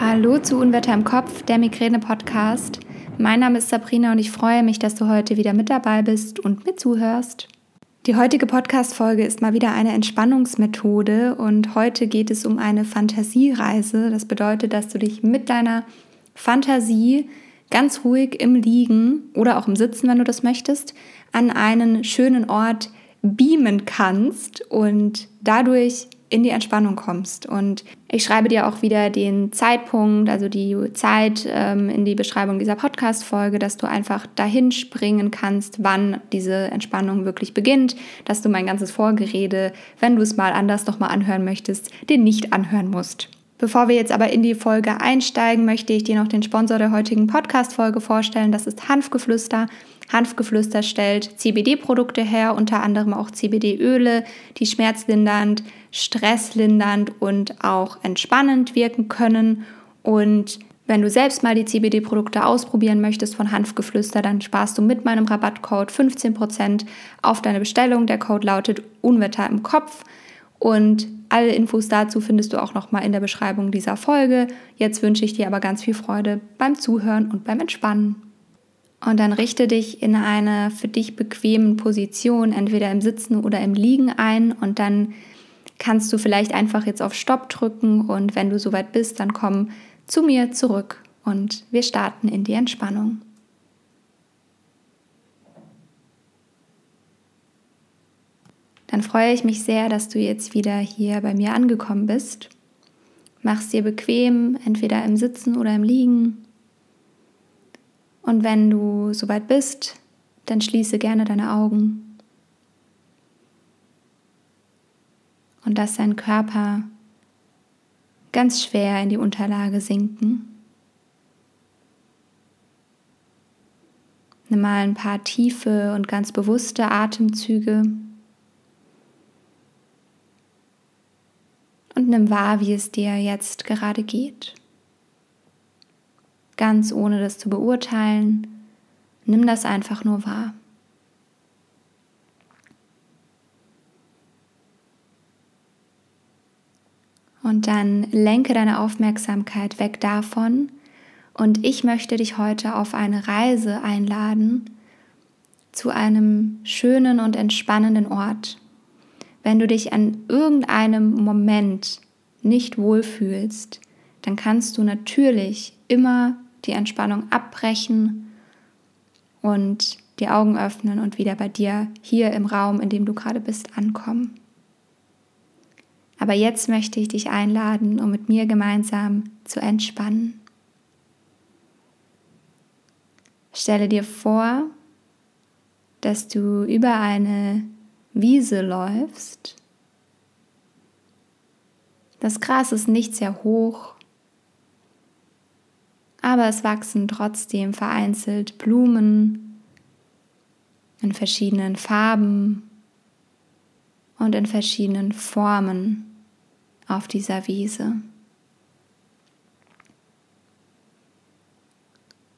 Hallo zu Unwetter im Kopf, der Migräne-Podcast. Mein Name ist Sabrina und ich freue mich, dass du heute wieder mit dabei bist und mir zuhörst. Die heutige Podcast-Folge ist mal wieder eine Entspannungsmethode und heute geht es um eine Fantasiereise. Das bedeutet, dass du dich mit deiner Fantasie ganz ruhig im Liegen oder auch im Sitzen, wenn du das möchtest, an einen schönen Ort beamen kannst und dadurch in die Entspannung kommst. Und ich schreibe dir auch wieder den Zeitpunkt, also die Zeit ähm, in die Beschreibung dieser Podcast-Folge, dass du einfach dahin springen kannst, wann diese Entspannung wirklich beginnt, dass du mein ganzes Vorgerede, wenn du es mal anders nochmal anhören möchtest, dir nicht anhören musst. Bevor wir jetzt aber in die Folge einsteigen, möchte ich dir noch den Sponsor der heutigen Podcast-Folge vorstellen. Das ist Hanfgeflüster. Hanfgeflüster stellt CBD-Produkte her, unter anderem auch CBD-Öle, die schmerzlindernd, stresslindernd und auch entspannend wirken können. Und wenn du selbst mal die CBD-Produkte ausprobieren möchtest von Hanfgeflüster, dann sparst du mit meinem Rabattcode 15% auf deine Bestellung. Der Code lautet Unwetter im Kopf. Und alle Infos dazu findest du auch nochmal in der Beschreibung dieser Folge. Jetzt wünsche ich dir aber ganz viel Freude beim Zuhören und beim Entspannen. Und dann richte dich in einer für dich bequemen Position, entweder im Sitzen oder im Liegen ein. Und dann kannst du vielleicht einfach jetzt auf Stopp drücken. Und wenn du soweit bist, dann komm zu mir zurück und wir starten in die Entspannung. dann freue ich mich sehr, dass du jetzt wieder hier bei mir angekommen bist. Mach's dir bequem, entweder im Sitzen oder im Liegen. Und wenn du soweit bist, dann schließe gerne deine Augen. Und lass deinen Körper ganz schwer in die Unterlage sinken. Nimm mal ein paar tiefe und ganz bewusste Atemzüge. und nimm wahr, wie es dir jetzt gerade geht. Ganz ohne das zu beurteilen, nimm das einfach nur wahr. Und dann lenke deine Aufmerksamkeit weg davon. Und ich möchte dich heute auf eine Reise einladen zu einem schönen und entspannenden Ort, wenn du dich an irgendeinem Moment nicht wohlfühlst, dann kannst du natürlich immer die Entspannung abbrechen und die Augen öffnen und wieder bei dir hier im Raum, in dem du gerade bist, ankommen. Aber jetzt möchte ich dich einladen, um mit mir gemeinsam zu entspannen. Stelle dir vor, dass du über eine Wiese läufst. Das Gras ist nicht sehr hoch, aber es wachsen trotzdem vereinzelt Blumen in verschiedenen Farben und in verschiedenen Formen auf dieser Wiese.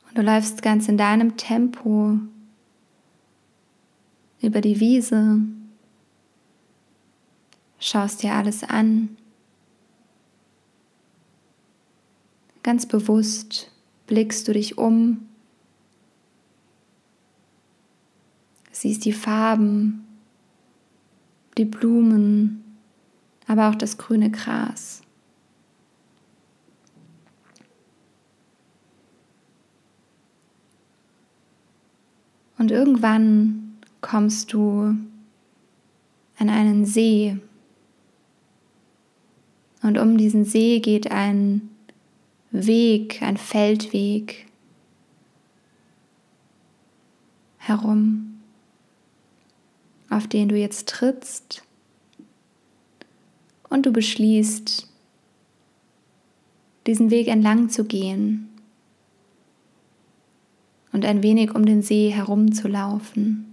Und du läufst ganz in deinem Tempo über die Wiese schaust dir alles an. Ganz bewusst blickst du dich um, siehst die Farben, die Blumen, aber auch das grüne Gras. Und irgendwann kommst du an einen See, und um diesen See geht ein Weg, ein Feldweg herum, auf den du jetzt trittst und du beschließt, diesen Weg entlang zu gehen und ein wenig um den See herumzulaufen.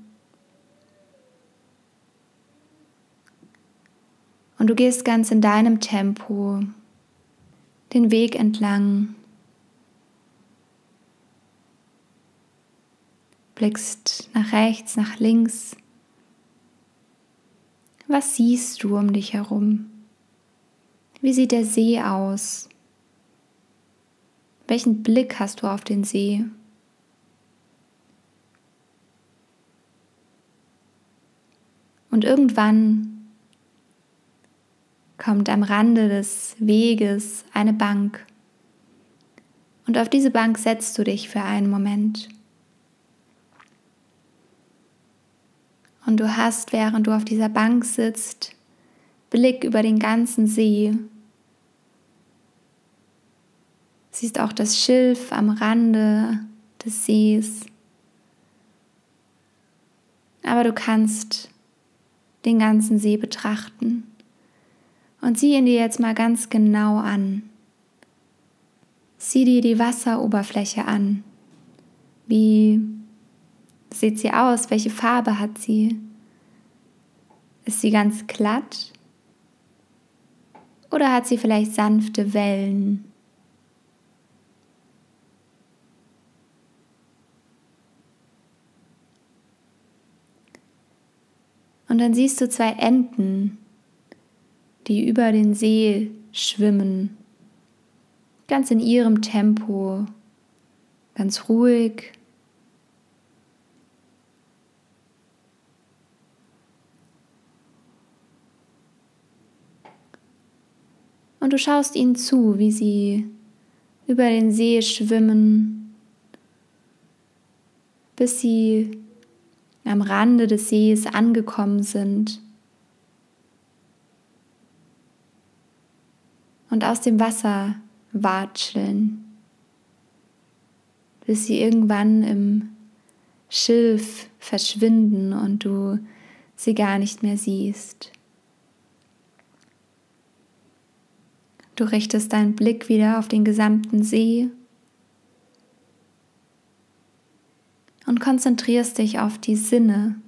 Und du gehst ganz in deinem Tempo den Weg entlang. Blickst nach rechts, nach links. Was siehst du um dich herum? Wie sieht der See aus? Welchen Blick hast du auf den See? Und irgendwann kommt am Rande des Weges eine Bank. Und auf diese Bank setzt du dich für einen Moment. Und du hast, während du auf dieser Bank sitzt, Blick über den ganzen See. Siehst auch das Schilf am Rande des Sees. Aber du kannst den ganzen See betrachten und sieh ihn dir jetzt mal ganz genau an. Sieh dir die Wasseroberfläche an. Wie sieht sie aus? Welche Farbe hat sie? Ist sie ganz glatt? Oder hat sie vielleicht sanfte Wellen? Und dann siehst du zwei Enten, die über den See schwimmen, ganz in ihrem Tempo, ganz ruhig. Und du schaust ihnen zu, wie sie über den See schwimmen, bis sie am Rande des Sees angekommen sind und aus dem Wasser watscheln, bis sie irgendwann im Schilf verschwinden und du sie gar nicht mehr siehst. Du richtest deinen Blick wieder auf den gesamten See und konzentrierst dich auf die Sinne.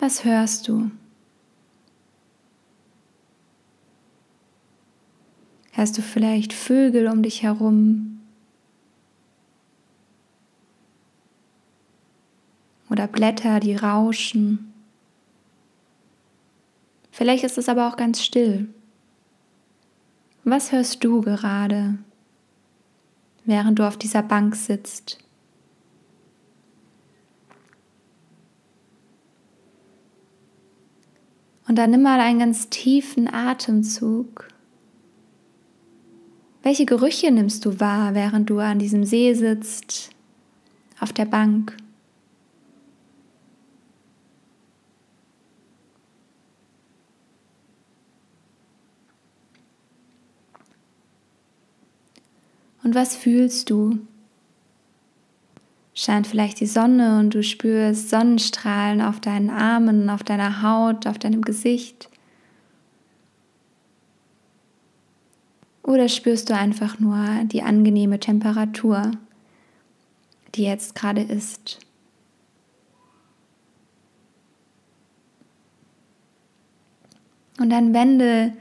Was hörst du? Hörst du vielleicht Vögel um dich herum? Oder Blätter, die rauschen? Vielleicht ist es aber auch ganz still. Was hörst du gerade? während du auf dieser Bank sitzt. Und dann nimm mal einen ganz tiefen Atemzug. Welche Gerüche nimmst du wahr, während du an diesem See sitzt, auf der Bank? Und was fühlst du? Scheint vielleicht die Sonne und du spürst Sonnenstrahlen auf deinen Armen, auf deiner Haut, auf deinem Gesicht. Oder spürst du einfach nur die angenehme Temperatur, die jetzt gerade ist? Und dann wende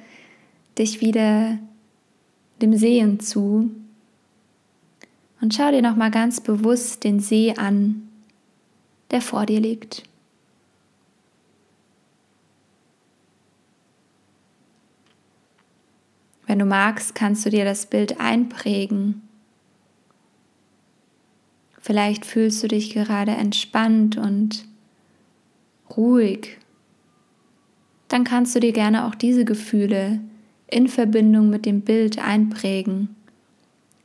dich wieder dem Sehen zu und schau dir noch mal ganz bewusst den See an, der vor dir liegt. Wenn du magst, kannst du dir das Bild einprägen. Vielleicht fühlst du dich gerade entspannt und ruhig. Dann kannst du dir gerne auch diese Gefühle in Verbindung mit dem Bild einprägen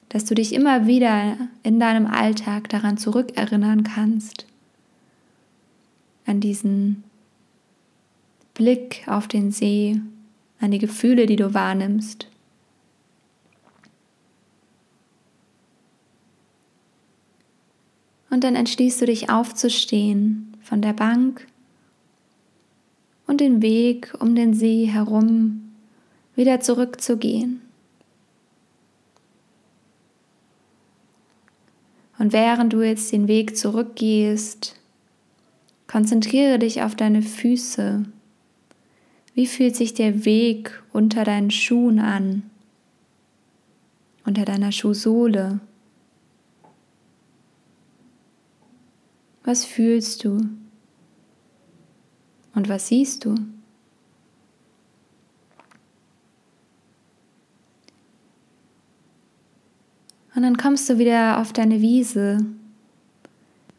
dass du dich immer wieder in deinem Alltag daran zurückerinnern kannst, an diesen Blick auf den See, an die Gefühle, die du wahrnimmst. Und dann entschließt du dich aufzustehen von der Bank und den Weg um den See herum wieder zurückzugehen. Und während du jetzt den Weg zurückgehst, konzentriere dich auf deine Füße. Wie fühlt sich der Weg unter deinen Schuhen an? Unter deiner Schuhsohle? Was fühlst du? Und was siehst du? Und dann kommst du wieder auf deine Wiese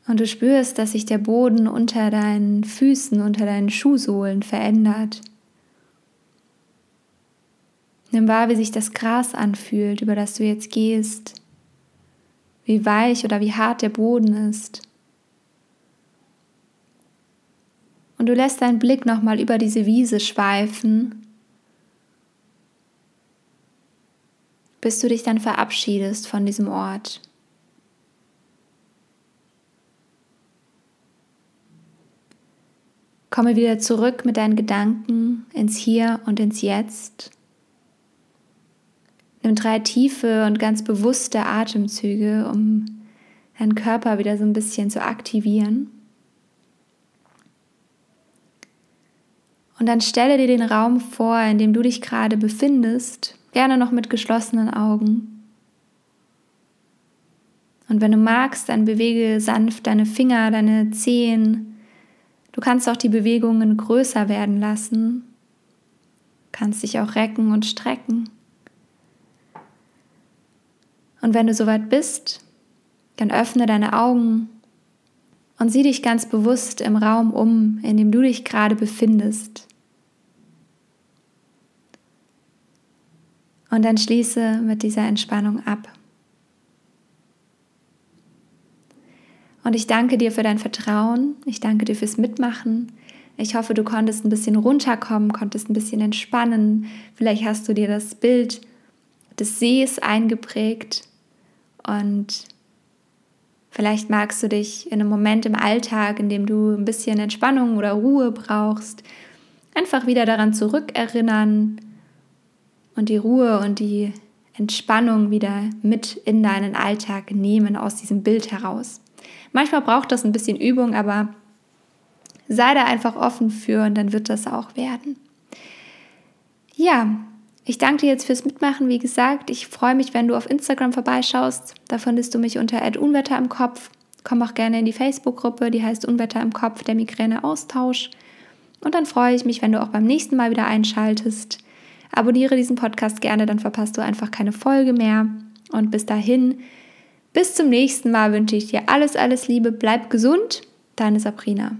und du spürst, dass sich der Boden unter deinen Füßen, unter deinen Schuhsohlen verändert. Nimm wahr, wie sich das Gras anfühlt, über das du jetzt gehst, wie weich oder wie hart der Boden ist. Und du lässt deinen Blick nochmal über diese Wiese schweifen, bis du dich dann verabschiedest von diesem Ort. Komme wieder zurück mit deinen Gedanken ins Hier und ins Jetzt. Nimm drei tiefe und ganz bewusste Atemzüge, um deinen Körper wieder so ein bisschen zu aktivieren. Und dann stelle dir den Raum vor, in dem du dich gerade befindest, gerne noch mit geschlossenen Augen. Und wenn du magst, dann bewege sanft deine Finger, deine Zehen. Du kannst auch die Bewegungen größer werden lassen. Du kannst dich auch recken und strecken. Und wenn du soweit bist, dann öffne deine Augen und sieh dich ganz bewusst im Raum um, in dem du dich gerade befindest. Und dann schließe mit dieser Entspannung ab. Und ich danke dir für dein Vertrauen. Ich danke dir fürs Mitmachen. Ich hoffe, du konntest ein bisschen runterkommen, konntest ein bisschen entspannen. Vielleicht hast du dir das Bild des Sees eingeprägt und vielleicht magst du dich in einem Moment im Alltag, in dem du ein bisschen Entspannung oder Ruhe brauchst, einfach wieder daran zurückerinnern und die Ruhe und die Entspannung wieder mit in deinen Alltag nehmen aus diesem Bild heraus. Manchmal braucht das ein bisschen Übung, aber sei da einfach offen für und dann wird das auch werden. Ja, ich danke dir jetzt fürs Mitmachen. Wie gesagt, ich freue mich, wenn du auf Instagram vorbeischaust. Da findest du mich unter Unwetter im Kopf. Komm auch gerne in die Facebook-Gruppe, die heißt Unwetter im Kopf, der Migräne-Austausch. Und dann freue ich mich, wenn du auch beim nächsten Mal wieder einschaltest. Abonniere diesen Podcast gerne, dann verpasst du einfach keine Folge mehr. Und bis dahin, bis zum nächsten Mal wünsche ich dir alles, alles Liebe, bleib gesund, deine Sabrina.